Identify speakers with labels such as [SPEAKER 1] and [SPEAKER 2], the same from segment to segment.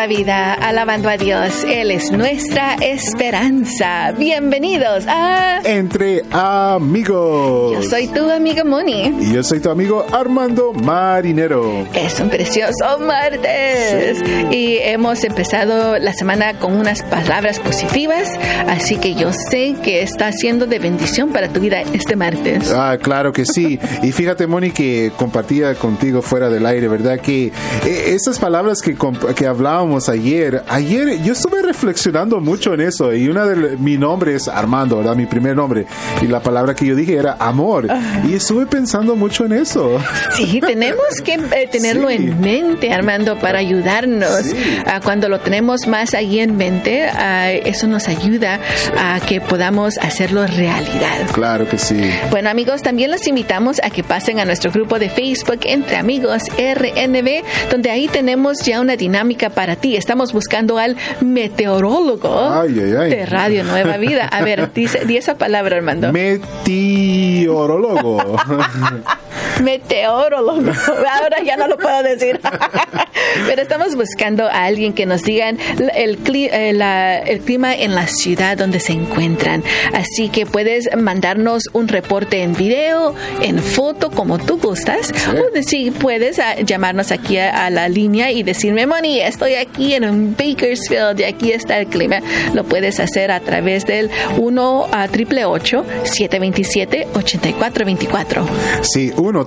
[SPEAKER 1] nueva vida, alabando a Dios. Él es nuestra esperanza. Bienvenidos a
[SPEAKER 2] Entre Amigos.
[SPEAKER 1] Yo soy tu amiga Moni.
[SPEAKER 2] Y yo soy tu amigo Armando Marinero.
[SPEAKER 1] Es un precioso martes. Y hemos empezado la semana con unas palabras positivas, así que yo sé que está siendo de bendición para tu vida este martes.
[SPEAKER 2] Ah, claro que sí. Y fíjate, Moni, que compartía contigo fuera del aire, ¿verdad? Que eh, esas palabras que, que hablábamos ayer, ayer yo estuve reflexionando mucho en eso y una de mi nombre es Armando, ¿verdad? Mi primer nombre y la palabra que yo dije era amor y estuve pensando mucho en eso.
[SPEAKER 1] Sí, tenemos que eh, tenerlo en mente, Armando, para ayudarnos. Ah, cuando lo tenemos más ahí en mente, ah, eso nos ayuda a que podamos hacerlo realidad.
[SPEAKER 2] Claro que sí.
[SPEAKER 1] Bueno, amigos, también los invitamos a que pasen a nuestro grupo de Facebook Entre Amigos RNB, donde ahí tenemos ya una dinámica para ti. Estamos buscando al meteorólogo de Radio Nueva Vida. A ver, dice, di esa palabra, Armando.
[SPEAKER 2] Meteorólogo.
[SPEAKER 1] meteorólogo. Ahora ya no lo puedo decir. Pero estamos buscando a alguien que nos digan el, eh, el, clima en la ciudad donde se encuentran. Así que puedes mandarnos un reporte en video, en foto, como tú gustas. O si puedes llamarnos aquí a, la línea y decirme, Moni, estoy aquí en un Bakersfield y aquí está el clima. Lo puedes hacer a través del 1 a 727 8424.
[SPEAKER 2] Sí, 1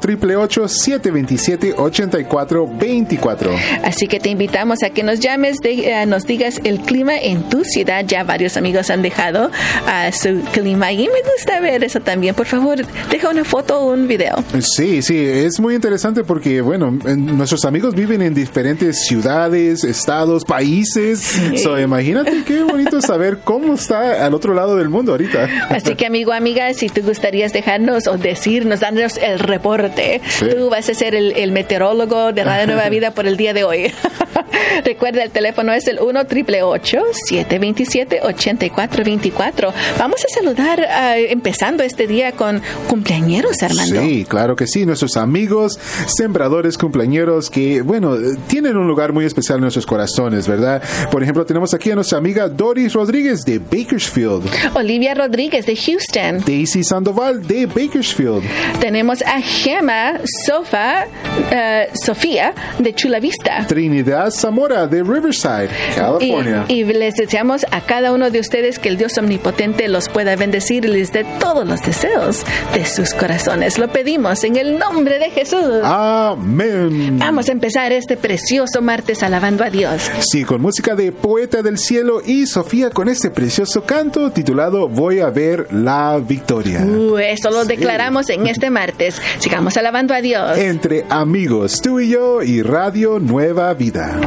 [SPEAKER 2] 727 8424.
[SPEAKER 1] Así que te invitamos a que nos llames, eh, nos digas el clima en tu ciudad. Ya varios amigos han dejado a su clima y me gusta ver eso también. Por favor, deja una foto o un video.
[SPEAKER 2] Sí, sí, es muy interesante porque, bueno, nuestros amigos viven en diferentes ciudades, estados, países. imagínate qué bonito saber cómo está al otro lado del mundo ahorita.
[SPEAKER 1] Así que, amigo, amiga, si tú gustarías dejarnos o decirnos, darnos el reporte, tú vas a ser el, el meteorólogo de Radio Nueva Vida por el día de hoy. Recuerda, el teléfono es el 1 727 8424 Vamos a saludar, uh, empezando este día con cumpleañeros, Armando.
[SPEAKER 2] Sí, claro que sí. Nuestros amigos sembradores cumpleañeros que, bueno, tienen un lugar muy especial en nuestros corazones, ¿verdad? Por ejemplo, tenemos aquí a nuestra amiga Doris Rodríguez de Bakersfield.
[SPEAKER 1] Olivia Rodríguez de Houston.
[SPEAKER 2] Daisy Sandoval de Bakersfield.
[SPEAKER 1] Tenemos a Gemma Sofa, uh, Sofía de Chula Vista.
[SPEAKER 2] Trinidad Zamora de Riverside, California.
[SPEAKER 1] Y, les deseamos a cada uno de ustedes que el Dios omnipotente los pueda bendecir y les dé todos los deseos de sus corazones. Lo pedimos en el nombre de Jesús.
[SPEAKER 2] Amén.
[SPEAKER 1] Vamos a empezar este precioso martes alabando a Dios.
[SPEAKER 2] Sí, con música de Poeta del Cielo y Sofía con este precioso canto titulado Voy a ver la victoria.
[SPEAKER 1] Uh, eso lo declaramos en este martes. Sigamos alabando a Dios.
[SPEAKER 2] Entre amigos, tú y yo y Radio Nueva Vida.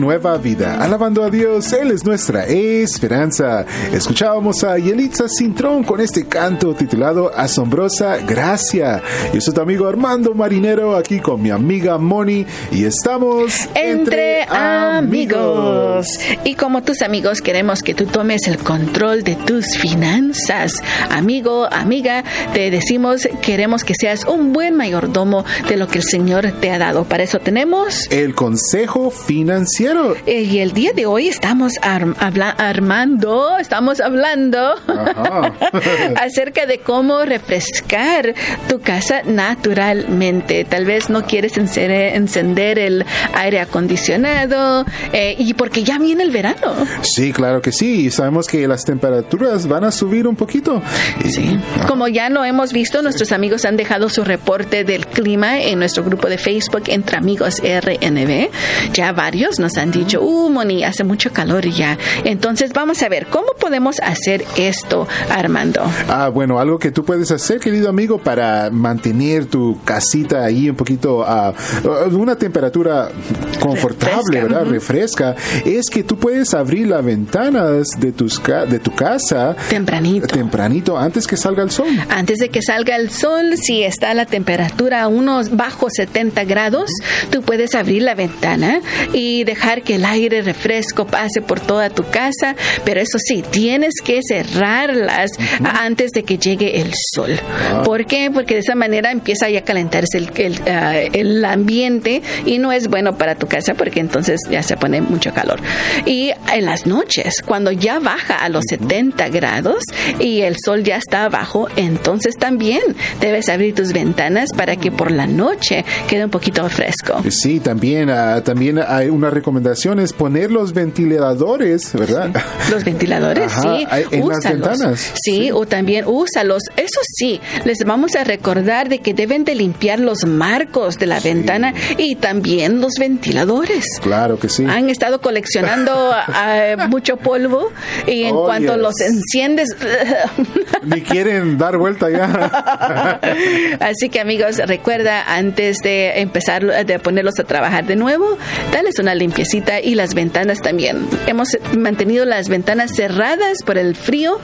[SPEAKER 2] Nueva Vida. Alabando a Dios, Él es nuestra esperanza. Escuchábamos a Yelitza Cintrón con este canto titulado Asombrosa Gracia. Yo soy tu amigo Armando Marinero aquí con mi amiga Moni y estamos
[SPEAKER 1] entre, amigos. Y como tus amigos queremos que tú tomes el control de tus finanzas. Amigo, amiga, te decimos queremos que seas un buen mayordomo de lo que el Señor te ha dado. Para eso tenemos
[SPEAKER 2] el consejo financiero
[SPEAKER 1] Eh, y el día de hoy estamos armando, estamos hablando acerca de cómo refrescar tu casa naturalmente. Tal vez no quieres encender el aire acondicionado eh, y porque ya viene el verano.
[SPEAKER 2] Sí, claro que sí. Sabemos que las temperaturas van a subir un poquito.
[SPEAKER 1] Sí. Como ya lo hemos visto, nuestros amigos han dejado su reporte del clima en nuestro grupo de Facebook Entre Amigos RNB. Ya varios nos han dicho, uh, Moni, hace mucho calor ya. Entonces vamos a ver, ¿cómo podemos hacer esto, Armando?
[SPEAKER 2] Ah, bueno, algo que tú puedes hacer, querido amigo, para mantener tu casita ahí un poquito a una temperatura confortable, ¿verdad? Refresca, es que tú puedes abrir las ventanas de, tus de tu casa
[SPEAKER 1] tempranito.
[SPEAKER 2] Tempranito, antes que salga el sol.
[SPEAKER 1] Antes de que salga el sol, si está la temperatura a unos bajo 70 grados, tú puedes abrir la ventana y dejar dejar que el aire refresco pase por toda tu casa, pero eso sí, tienes que cerrarlas antes de que llegue el sol.
[SPEAKER 2] Ah.
[SPEAKER 1] ¿Por qué? Porque de esa manera empieza ya a calentarse el, el, ah, el ambiente y no es bueno para tu casa porque entonces ya se pone mucho calor. Y en las noches, cuando ya baja a los 70 grados y el sol ya está abajo, entonces también debes abrir tus ventanas para que por la noche quede un poquito fresco.
[SPEAKER 2] Sí, también, ah, también hay una recomendación es poner los ventiladores, ¿verdad?
[SPEAKER 1] Los ventiladores,
[SPEAKER 2] Ajá,
[SPEAKER 1] sí.
[SPEAKER 2] en las
[SPEAKER 1] úsalos.
[SPEAKER 2] ventanas.
[SPEAKER 1] Sí, o también úsalos. Eso sí, les vamos a recordar de que deben de limpiar los marcos de la ventana y también los ventiladores.
[SPEAKER 2] Claro que sí.
[SPEAKER 1] Han estado coleccionando ah, mucho polvo y en
[SPEAKER 2] Oh,
[SPEAKER 1] cuanto
[SPEAKER 2] yes.
[SPEAKER 1] los enciendes...
[SPEAKER 2] Ni quieren dar vuelta ya.
[SPEAKER 1] Así que amigos, recuerda antes de empezar de ponerlos a trabajar de nuevo, dales una y las ventanas también. Hemos mantenido las ventanas cerradas por el frío,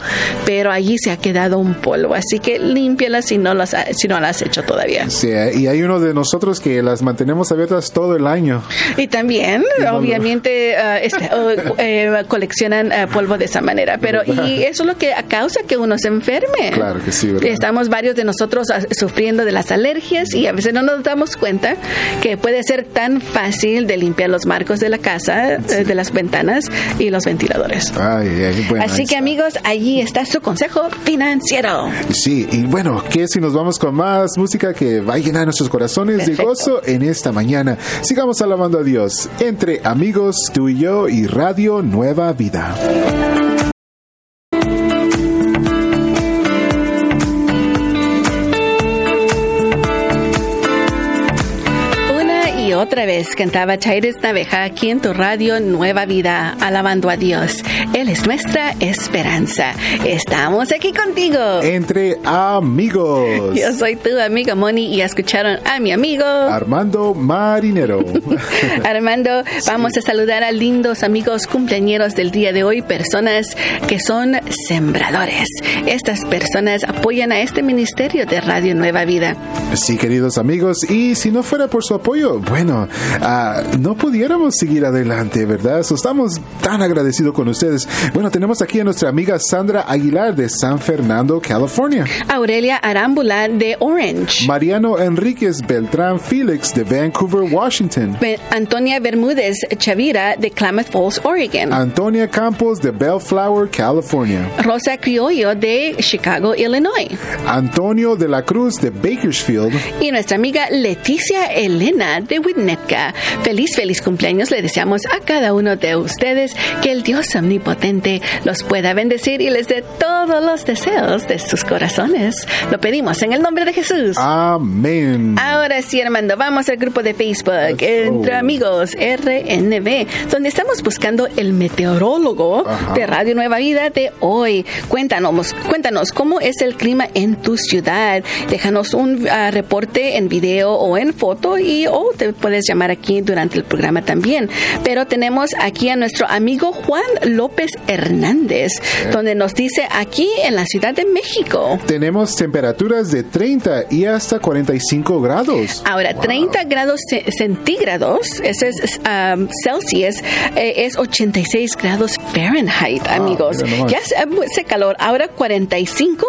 [SPEAKER 1] pero allí se ha quedado un polvo, así que límpialas si no las ha- si no las has hecho todavía.
[SPEAKER 2] Sí, y hay uno de nosotros que las mantenemos abiertas todo el año.
[SPEAKER 1] Y también, obviamente, este, oh, eh, coleccionan ah, polvo de esa manera, pero y eso es lo que causa que uno se enferme.
[SPEAKER 2] Claro que sí, ¿verdad?
[SPEAKER 1] Estamos varios de nosotros ah, sufriendo de las alergias y a veces no nos damos cuenta que puede ser tan fácil de limpiar los marcos de la casa, eh, de las ventanas y los ventiladores.
[SPEAKER 2] Ay, ay, bueno,
[SPEAKER 1] Así que
[SPEAKER 2] está.
[SPEAKER 1] amigos, allí está su consejo financiero.
[SPEAKER 2] Sí, y bueno, ¿qué si nos vamos con más música que va a llenar nuestros corazones de gozo en esta mañana? Sigamos alabando a Dios entre amigos, tú y yo y Radio Nueva Vida.
[SPEAKER 1] Otra vez cantaba Chaires Naveja aquí en tu radio Nueva Vida, alabando a Dios. Él es nuestra esperanza. Estamos aquí contigo.
[SPEAKER 2] Entre amigos.
[SPEAKER 1] Yo soy tu amiga Moni y escucharon a mi amigo
[SPEAKER 2] Armando Marinero.
[SPEAKER 1] Armando. Vamos a saludar a lindos amigos cumpleañeros del día de hoy, personas que son sembradores. Estas personas apoyan a este ministerio de Radio Nueva Vida.
[SPEAKER 2] Sí, queridos amigos, y si no fuera por su apoyo, bueno, ah, no pudiéramos seguir adelante, ¿verdad? So, estamos tan agradecidos con ustedes. Bueno, tenemos aquí a nuestra amiga Sandra Aguilar de San Fernando, California.
[SPEAKER 1] Aurelia Arámbula de Orange.
[SPEAKER 2] Mariano Enríquez Beltrán Félix de Vancouver, Washington.
[SPEAKER 1] Be- Antonia Bermúdez Chavira de Klamath Falls, Oregon.
[SPEAKER 2] Antonia Campos de Bellflower, California.
[SPEAKER 1] Rosa Criollo de Chicago, Illinois.
[SPEAKER 2] Antonio de la Cruz de Bakersfield.
[SPEAKER 1] Y nuestra amiga Leticia Elena de Winnetka. Feliz, feliz cumpleaños. Le deseamos a cada uno de ustedes que el Dios omnipotente los pueda bendecir y les dé todos los deseos de sus corazones. Lo pedimos en el nombre de Jesús.
[SPEAKER 2] Amén.
[SPEAKER 1] Ahora sí, Armando, vamos al grupo de Facebook Entre
[SPEAKER 2] go.
[SPEAKER 1] Amigos RNB, donde estamos buscando el meteorólogo
[SPEAKER 2] Ajá.
[SPEAKER 1] de Radio Nueva Vida de hoy. Cuéntanos, cuéntanos cómo es el clima en tu ciudad. Déjanos un ah, reporte en video o en foto y o te puedes llamar aquí durante el programa también. Pero tenemos aquí a nuestro amigo Juan López Hernández, donde nos dice aquí en la Ciudad de México.
[SPEAKER 2] Tenemos temperaturas de 30 y hasta 45 grados.
[SPEAKER 1] Ahora, 30 grados ce- centígrados, ese es um, Celsius, eh, es 86 grados Fahrenheit, amigos.
[SPEAKER 2] mira nomás.
[SPEAKER 1] Ya hace, hace calor. Ahora 45,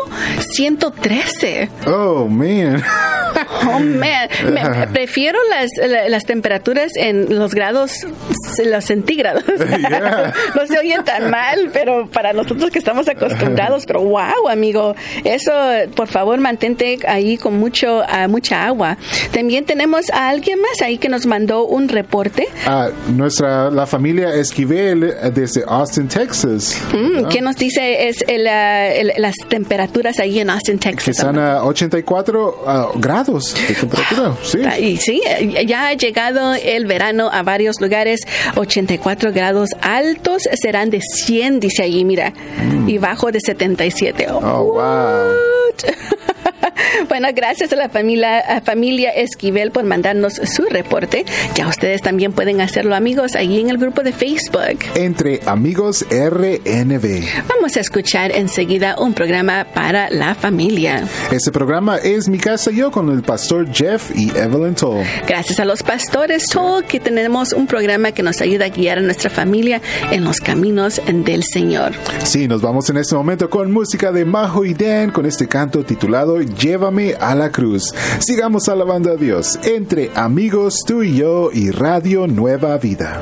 [SPEAKER 1] 113.
[SPEAKER 2] Oh, man.
[SPEAKER 1] Oh, man. Me- prefiero las, la- las temperaturas en los grados, los centígrados.
[SPEAKER 2] Yeah.
[SPEAKER 1] no se oye tan mal, pero para nosotros que estamos acostumbrados, pero wow, amigo, eso, por favor, mantente ahí con mucho, ah, mucha agua. También tenemos a alguien más ahí que nos mandó un reporte.
[SPEAKER 2] Ah, nuestra, la familia Esquivel eh, desde Austin, Texas.
[SPEAKER 1] Mm, ¿Qué nos dice es el, ah, el- las temperaturas ahí en Austin,
[SPEAKER 2] Que
[SPEAKER 1] Texas?
[SPEAKER 2] están a 84 ah, grados de temperatura. Sí.
[SPEAKER 1] Y sí, ya llegado el verano a varios lugares. 84 grados altos serán de 100, dice allí, mira. Y bajo de 77.
[SPEAKER 2] Oh, wow.
[SPEAKER 1] Bueno, gracias a la familia, a familia Esquivel por mandarnos su reporte. Ya ustedes también pueden hacerlo, amigos, ahí en el grupo de Facebook.
[SPEAKER 2] Entre Amigos RNB.
[SPEAKER 1] Vamos a escuchar enseguida un programa para la familia.
[SPEAKER 2] Este programa es Mi Casa Yo con el pastor Jeff y Evelyn Toll.
[SPEAKER 1] Gracias a los pastores Toll que tenemos un programa que nos ayuda a guiar a nuestra familia en los caminos del Señor.
[SPEAKER 2] Sí, nos vamos en este momento con música de Majo y Dan con este canto titulado Llévame a la cruz. Sigamos alabando a Dios entre amigos tú y yo y Radio Nueva Vida.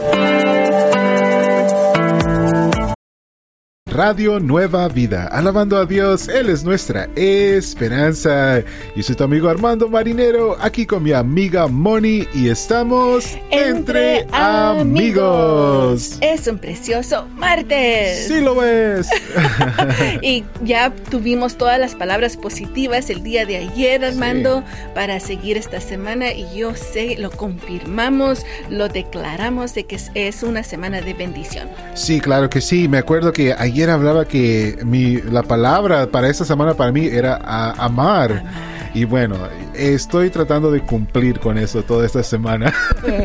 [SPEAKER 2] Radio Nueva Vida, alabando a Dios, Él es nuestra esperanza. Yo soy tu amigo Armando Marinero, aquí con mi amiga Moni y estamos entre, entre amigos.
[SPEAKER 1] Es un precioso martes.
[SPEAKER 2] Sí lo es.
[SPEAKER 1] y ya tuvimos todas las palabras positivas el día de ayer, Armando, sí. para seguir esta semana y yo sé, lo confirmamos, lo declaramos de que es una semana de bendición.
[SPEAKER 2] Sí, claro que sí. Me acuerdo que ayer hablaba que mi, la palabra para esta semana para mí era a, amar. amar. Y bueno, estoy tratando de cumplir con eso toda esta semana.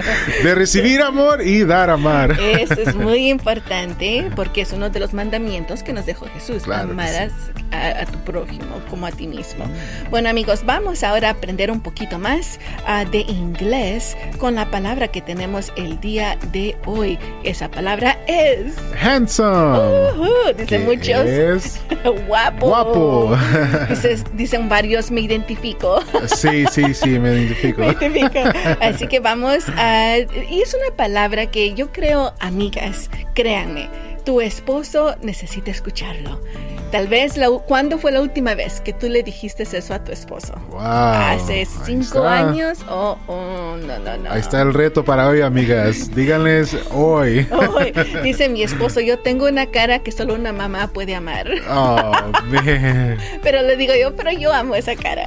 [SPEAKER 2] de recibir amor y dar amar.
[SPEAKER 1] Eso es muy importante porque es uno de los mandamientos que nos dejó Jesús.
[SPEAKER 2] Claro
[SPEAKER 1] Amarás sí. a, a, tu prójimo como a ti mismo. Bueno amigos, vamos ahora a aprender un poquito más uh, de inglés con la palabra que tenemos el día de hoy. Esa palabra es...
[SPEAKER 2] Handsome.
[SPEAKER 1] Uh -huh, dicen muchos.
[SPEAKER 2] Es
[SPEAKER 1] guapo.
[SPEAKER 2] Guapo.
[SPEAKER 1] Dices, dicen varios, me identifico.
[SPEAKER 2] Sí, sí, sí, me identifico.
[SPEAKER 1] me identifico. Así que vamos a... Y es una palabra que yo creo, amigas, créanme, tu esposo necesita escucharlo. Tal vez, la, ¿cuándo fue la última vez que tú le dijiste eso a tu esposo?
[SPEAKER 2] Wow,
[SPEAKER 1] ¿Hace cinco años o oh, oh, no, no, no?
[SPEAKER 2] Ahí está el reto para hoy, amigas. Díganles hoy.
[SPEAKER 1] hoy. Dice mi esposo, yo tengo una cara que solo una mamá puede amar.
[SPEAKER 2] Oh, man.
[SPEAKER 1] Pero le digo yo, pero yo amo esa cara.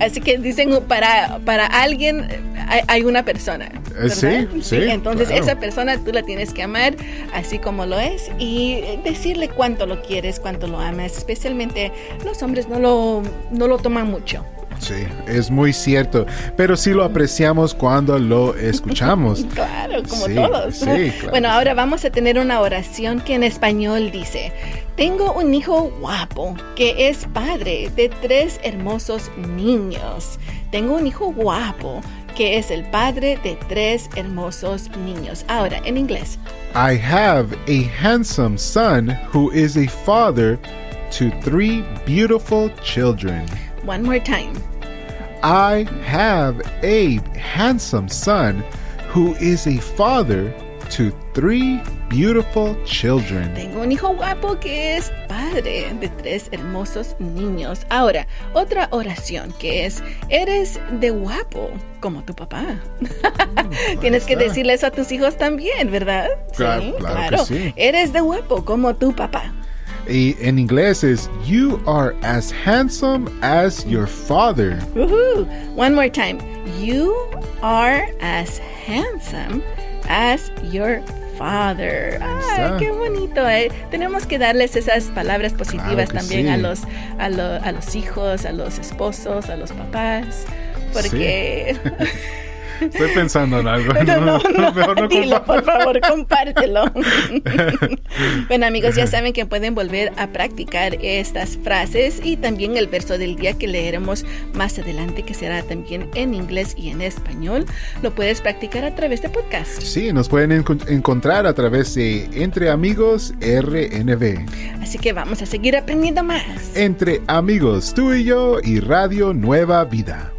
[SPEAKER 1] Así que dicen, para, para alguien hay, hay una persona. ¿verdad?
[SPEAKER 2] Sí, sí.
[SPEAKER 1] Entonces
[SPEAKER 2] claro.
[SPEAKER 1] esa persona tú la tienes que amar así como lo es y decirle cuánto lo quieres, cuánto lo amas. Especialmente los hombres no lo, no lo toman mucho.
[SPEAKER 2] Sí, es muy cierto, pero sí lo apreciamos cuando lo escuchamos.
[SPEAKER 1] claro, como
[SPEAKER 2] sí,
[SPEAKER 1] todos.
[SPEAKER 2] Sí, claro.
[SPEAKER 1] Bueno, ahora vamos a tener una oración que en español dice, tengo un hijo guapo que es padre de tres hermosos niños. Tengo un hijo guapo que es el padre de tres hermosos niños. Ahora, en inglés.
[SPEAKER 2] I have a handsome son who is a father to three beautiful children.
[SPEAKER 1] One more time.
[SPEAKER 2] I have a handsome son who is a father to three beautiful children.
[SPEAKER 1] Tengo un hijo guapo que es padre de tres hermosos niños. Ahora, otra oración que es, eres de guapo como tu papá.
[SPEAKER 2] Mm,
[SPEAKER 1] Tienes que decirle eso a tus hijos también, ¿verdad?
[SPEAKER 2] Claro,
[SPEAKER 1] sí,
[SPEAKER 2] claro
[SPEAKER 1] claro.
[SPEAKER 2] que sí.
[SPEAKER 1] Eres de guapo como tu papá.
[SPEAKER 2] Y en inglés es You are as handsome as your father.
[SPEAKER 1] Woohoo. One more time. You are as handsome as your father. Ay,
[SPEAKER 2] está.
[SPEAKER 1] qué bonito, ¿eh? Tenemos que darles esas palabras positivas
[SPEAKER 2] Claro
[SPEAKER 1] también
[SPEAKER 2] sí.
[SPEAKER 1] a, los, a, lo- a los hijos, a los esposos, a los papás. Porque.
[SPEAKER 2] Estoy pensando en algo.
[SPEAKER 1] No, no, no,
[SPEAKER 2] mejor no
[SPEAKER 1] dilo,
[SPEAKER 2] compa-
[SPEAKER 1] por favor, compártelo. bueno, amigos, ya saben que pueden volver a practicar estas frases y también el verso del día que leeremos más adelante, que será también en inglés y en español. Lo puedes practicar a través de podcast.
[SPEAKER 2] Sí, nos pueden enco- encontrar a través de Entre Amigos RNB.
[SPEAKER 1] Así que vamos a seguir aprendiendo más.
[SPEAKER 2] Entre Amigos, tú y yo y Radio Nueva Vida.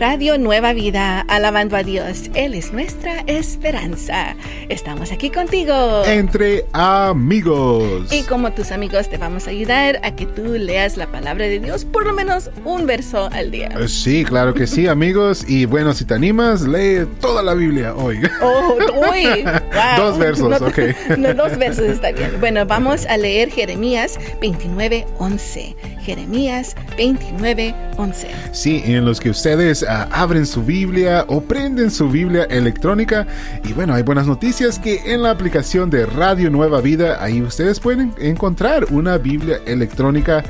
[SPEAKER 1] Radio Nueva Vida, alabando a Dios. Él es nuestra esperanza. Estamos aquí contigo.
[SPEAKER 2] Entre Amigos.
[SPEAKER 1] Y como tus amigos te vamos a ayudar a que tú leas la palabra de Dios por lo menos un verso al día.
[SPEAKER 2] Eh, Sí, claro que sí, amigos. Y bueno, si te animas, lee toda la Biblia hoy.
[SPEAKER 1] Oh, uy, wow.
[SPEAKER 2] Dos versos,
[SPEAKER 1] No,
[SPEAKER 2] ok.
[SPEAKER 1] No, dos versos está bien. Bueno, vamos a leer Jeremías 29, 11. Jeremías 29, 11.
[SPEAKER 2] Sí, en los que ustedes ah, abren su Biblia o prenden su Biblia electrónica. Y bueno, hay buenas noticias que en la aplicación de Radio Nueva Vida, ahí ustedes pueden encontrar una Biblia electrónica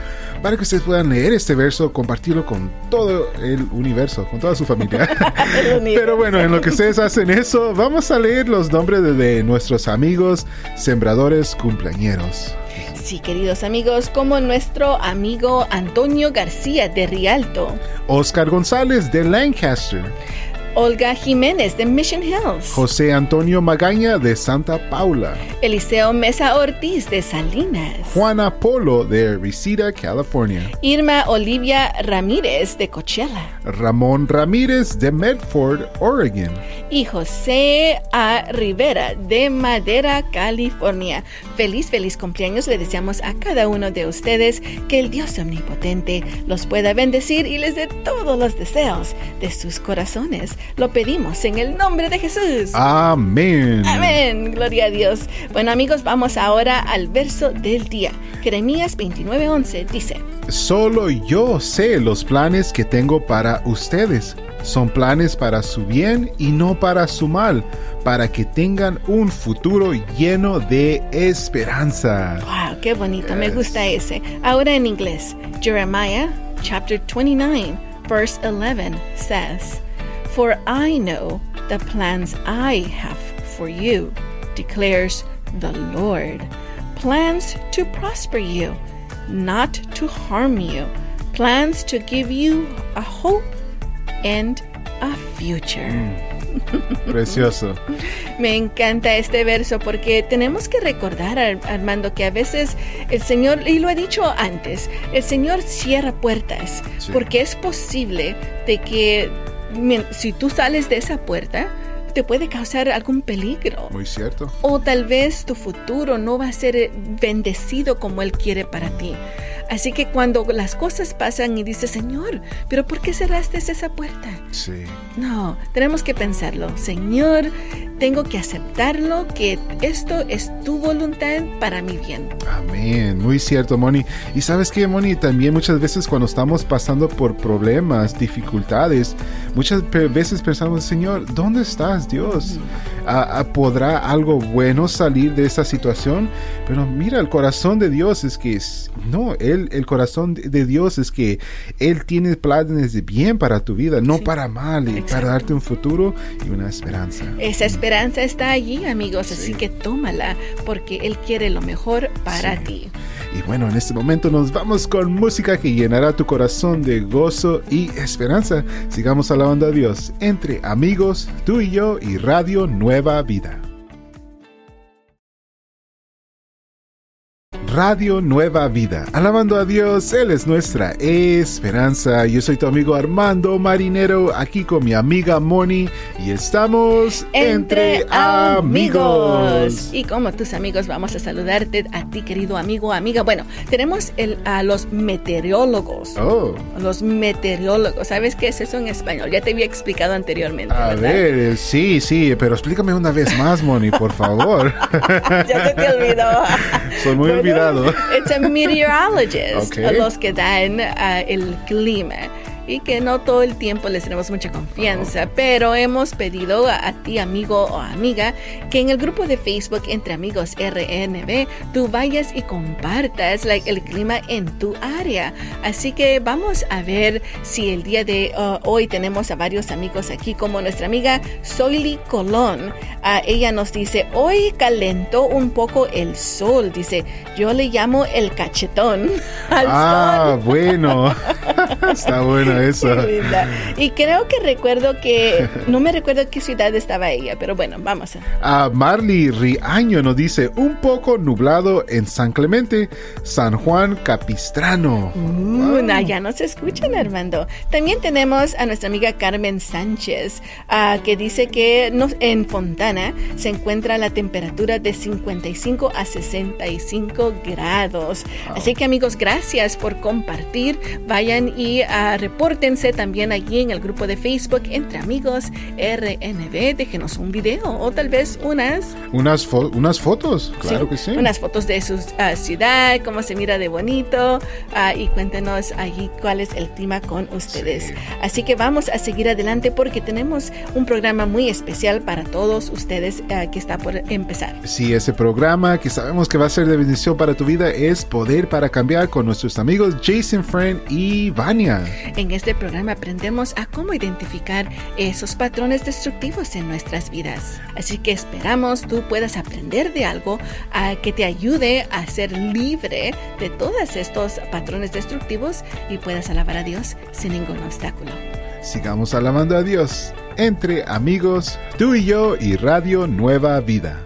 [SPEAKER 2] para que ustedes puedan leer este verso, compartirlo con todo el universo, con toda su familia. Pero bueno, en lo que ustedes hacen eso, vamos a leer los nombres de, de nuestros amigos sembradores cumpleañeros.
[SPEAKER 1] Sí, queridos amigos, como nuestro amigo Antonio García de Rialto.
[SPEAKER 2] Oscar González de Lancaster.
[SPEAKER 1] Olga Jiménez de Mission Hills.
[SPEAKER 2] José Antonio Magaña de Santa Paula.
[SPEAKER 1] Eliseo Mesa Ortiz de Salinas.
[SPEAKER 2] Juana Polo de Reseda, California.
[SPEAKER 1] Irma Olivia Ramírez de Coachella.
[SPEAKER 2] Ramón Ramírez de Medford, Oregon.
[SPEAKER 1] Y José A. Rivera de Madera, California. Feliz, feliz cumpleaños le deseamos a cada uno de ustedes que el Dios omnipotente los pueda bendecir y les dé todos los deseos de sus corazones. Lo pedimos en el nombre de Jesús.
[SPEAKER 2] Amén.
[SPEAKER 1] Amén. Gloria a Dios. Bueno amigos, vamos ahora al verso del día. Jeremías 29:11 dice.
[SPEAKER 2] Solo yo sé los planes que tengo para ustedes. Son planes para su bien y no para su mal, para que tengan un futuro lleno de esperanza.
[SPEAKER 1] Wow, qué bonito, me gusta ese. Ahora en inglés. Jeremiah chapter 29 verse 11 says, For I know the plans I have for you, declares the Lord. Plans to prosper you, not to harm you. Plans to give you a hope and a future. Mm.
[SPEAKER 2] Precioso.
[SPEAKER 1] Me encanta este verso porque tenemos que recordar, Armando, que a veces el Señor, y lo he dicho antes, el Señor cierra puertas
[SPEAKER 2] Sí.
[SPEAKER 1] porque es posible de que si tú sales de esa puerta, te puede causar algún peligro.
[SPEAKER 2] Muy cierto.
[SPEAKER 1] O tal vez tu futuro no va a ser eh, bendecido como Él quiere para ti. Así que cuando las cosas pasan y dices, Señor, ¿pero por qué cerraste esa puerta?
[SPEAKER 2] Sí.
[SPEAKER 1] No, tenemos que pensarlo. Señor, tengo que aceptarlo, que esto es tu voluntad para mi bien.
[SPEAKER 2] Amén, muy cierto, Moni. Y sabes que, Moni, también muchas veces cuando estamos pasando por problemas, dificultades, muchas veces pensamos, Señor, ¿dónde estás, Dios? ¿Podrá algo bueno salir de esta situación? Pero mira, el corazón de Dios es que, es- no, él, el corazón de- Dios es que Él tiene planes de bien para tu vida, no
[SPEAKER 1] Sí.
[SPEAKER 2] para mal, y
[SPEAKER 1] Exacto.
[SPEAKER 2] para darte un futuro y una esperanza.
[SPEAKER 1] Esa esperanza está allí, amigos, así
[SPEAKER 2] Sí.
[SPEAKER 1] que tómala, porque Él quiere lo mejor para
[SPEAKER 2] Sí.
[SPEAKER 1] ti.
[SPEAKER 2] Y bueno, en este momento nos vamos con música que llenará tu corazón de gozo y esperanza. Sigamos alabando a Dios entre amigos, tú y yo y Radio Nueva Vida. Radio Nueva Vida, alabando a Dios, Él es nuestra esperanza. Yo soy tu amigo Armando Marinero, aquí con mi amiga Moni, y estamos
[SPEAKER 1] Entre amigos. Y como tus amigos, vamos a saludarte a ti, querido amigo, amiga. Bueno, tenemos el- a los meteorólogos.
[SPEAKER 2] Oh,
[SPEAKER 1] Los meteorólogos, ¿sabes qué es eso en español? Ya te había explicado anteriormente.
[SPEAKER 2] a
[SPEAKER 1] ¿verdad?
[SPEAKER 2] ver, sí, sí, pero explícame una vez más, Moni, por favor.
[SPEAKER 1] ya se te olvidó.
[SPEAKER 2] Soy muy
[SPEAKER 1] Bueno,
[SPEAKER 2] olvidado.
[SPEAKER 1] It's a meteorologist,
[SPEAKER 2] Ok.
[SPEAKER 1] a los que dan ah, el clima. Y que no todo el tiempo les tenemos mucha confianza, pero hemos pedido a, a ti, amigo o amiga, que en el grupo de Facebook Entre Amigos RNB, tú vayas y compartas like, el clima en tu área. Así que vamos a ver si el día de uh, hoy tenemos a varios amigos aquí, como nuestra amiga Soily Colón. Ah, ella nos dice, hoy calentó un poco el sol, dice, yo le llamo el cachetón al
[SPEAKER 2] Ah,
[SPEAKER 1] sol.
[SPEAKER 2] bueno. Está bueno eso.
[SPEAKER 1] Y creo que recuerdo que, no me recuerdo qué ciudad estaba ella, pero bueno, vamos a...
[SPEAKER 2] Ah, Marley Riaño nos dice, un poco nublado en San Clemente, San Juan Capistrano.
[SPEAKER 1] Uh, ya nos escuchan, Armando. También tenemos a nuestra amiga Carmen Sánchez, ah, que dice que nos- en Fontana se encuentra la temperatura de 55 a 65 grados. Así que amigos, gracias por compartir. Vayan y ah, repórtense también allí en el grupo de Facebook Entre Amigos RNB. Déjenos un video o tal vez unas...
[SPEAKER 2] Unas, unas fotos, claro que sí.
[SPEAKER 1] Unas fotos de su ah, ciudad, cómo se mira de bonito ah, y cuéntenos allí cuál es el clima con ustedes. Así que vamos a seguir adelante porque tenemos un programa muy especial para todos ustedes ah, que está por empezar.
[SPEAKER 2] Sí, ese programa que sabemos que va a ser de bendición para tu vida es Poder para Cambiar con nuestros amigos Jason Friend y Vania.
[SPEAKER 1] En este programa aprendemos a cómo identificar esos patrones destructivos en nuestras vidas. Así que esperamos tú puedas aprender de algo a que te ayude a ser libre de todos estos patrones destructivos y puedas alabar a Dios sin ningún obstáculo.
[SPEAKER 2] Sigamos alabando a Dios entre amigos, tú y yo y Radio Nueva Vida.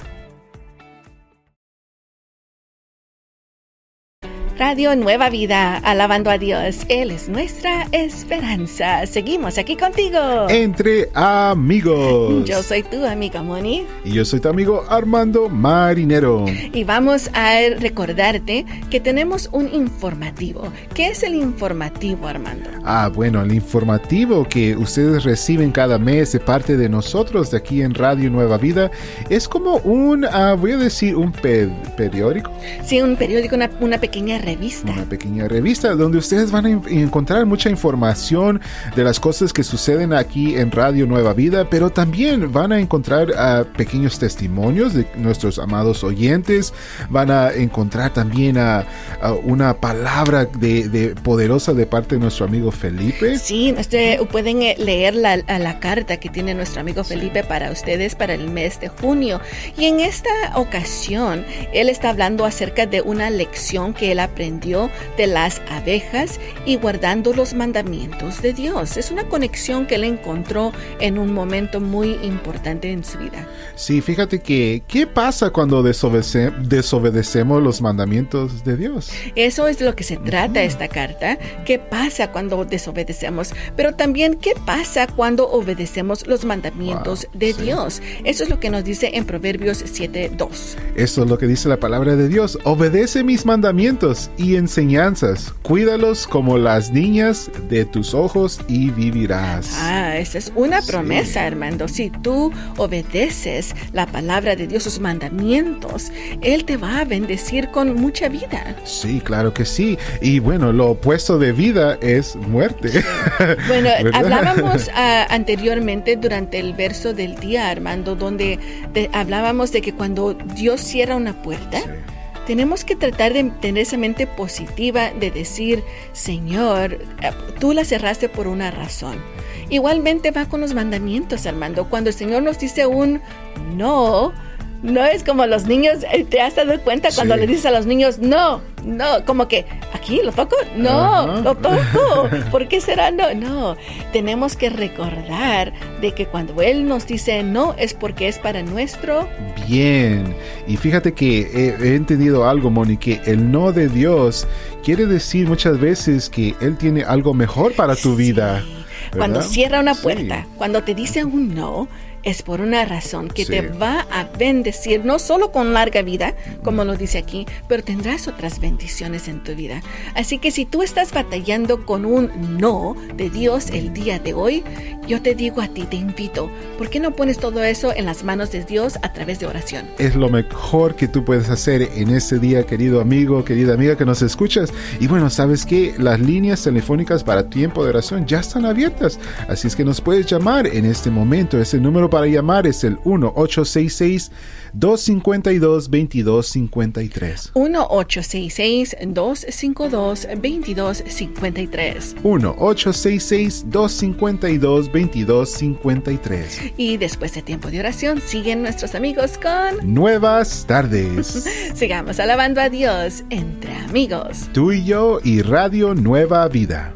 [SPEAKER 1] Radio Nueva Vida, alabando a Dios. Él es nuestra esperanza. Seguimos aquí contigo.
[SPEAKER 2] Entre amigos.
[SPEAKER 1] Yo soy tu amiga Moni.
[SPEAKER 2] Y yo soy tu amigo Armando Marinero.
[SPEAKER 1] Y vamos a recordarte que tenemos un informativo. ¿Qué es el informativo, Armando?
[SPEAKER 2] Ah, bueno, el informativo que ustedes reciben cada mes de parte de nosotros de aquí en Radio Nueva Vida es como un, ah, voy a decir, un periódico.
[SPEAKER 1] Sí, un periódico, una, una pequeña revista
[SPEAKER 2] una pequeña revista donde ustedes van a encontrar mucha información de las cosas que suceden aquí en Radio Nueva Vida, pero también van a encontrar uh, pequeños testimonios de nuestros amados oyentes, van a encontrar también a, una palabra de, poderosa de parte de nuestro amigo Felipe.
[SPEAKER 1] Sí, este, pueden eh, leer la, la carta que tiene nuestro amigo Felipe para ustedes para el mes de junio. Y en esta ocasión, él está hablando acerca de una lección que él aprendió de las abejas y guardando los mandamientos de Dios. Es una conexión que él encontró en un momento muy importante en su vida.
[SPEAKER 2] Sí, fíjate que, ¿qué pasa cuando desobedecemos los mandamientos de Dios?
[SPEAKER 1] Eso es lo que se trata esta carta. ¿Qué pasa cuando desobedecemos? Pero también, ¿qué pasa cuando obedecemos los mandamientos de Dios? Eso es lo que nos dice en Proverbios 7.2.
[SPEAKER 2] Eso es lo que dice la palabra de Dios. Obedece mis mandamientos y enseñanzas. Cuídalos como las niñas de tus ojos y vivirás.
[SPEAKER 1] Ah, esa es una promesa, Armando. Si tú obedeces la palabra de Dios, sus mandamientos, Él te va a bendecir con mucha vida.
[SPEAKER 2] Sí, claro que sí. Y bueno, lo opuesto de vida es muerte.
[SPEAKER 1] Bueno, hablábamos ah, anteriormente durante el verso del día, Armando, donde hablábamos de que cuando Dios cierra una puerta, tenemos que tratar de tener esa mente positiva de decir, Señor, eh, tú la cerraste por una razón. Igualmente va con los mandamientos, Armando. Cuando el Señor nos dice un no, no es como los niños, eh, ¿te has dado cuenta cuando le dices a los niños no? No, como que aquí lo toco, no, lo toco. ¿Por qué será no? No, tenemos que recordar de que cuando Él nos dice no es porque es para nuestro
[SPEAKER 2] bien. Y fíjate que he, entendido algo, Moni, que el no de Dios quiere decir muchas veces que Él tiene algo mejor para tu vida.
[SPEAKER 1] Cuando cierra una puerta, cuando te dice un no, es por una razón que te va a bendecir, no solo con larga vida, como lo dice aquí, pero tendrás otras bendiciones en tu vida. Así que si tú estás batallando con un no de Dios el día de hoy, yo te digo a ti, te invito, ¿por qué no pones todo eso en las manos de Dios a través de oración?
[SPEAKER 2] Es lo mejor que tú puedes hacer en ese día, querido amigo, querida amiga que nos escuchas. Y bueno, sabes que las líneas telefónicas para tiempo de oración ya están abiertas, así es que nos puedes llamar en este momento. Ese número para llamar es el 1-866. 252-2253.
[SPEAKER 1] 1-866-252-2253.
[SPEAKER 2] 1-866-252-2253.
[SPEAKER 1] Y después de tiempo de oración, siguen nuestros amigos con
[SPEAKER 2] Nuevas tardes.
[SPEAKER 1] Sigamos alabando a Dios entre amigos.
[SPEAKER 2] Tú y yo y Radio Nueva Vida.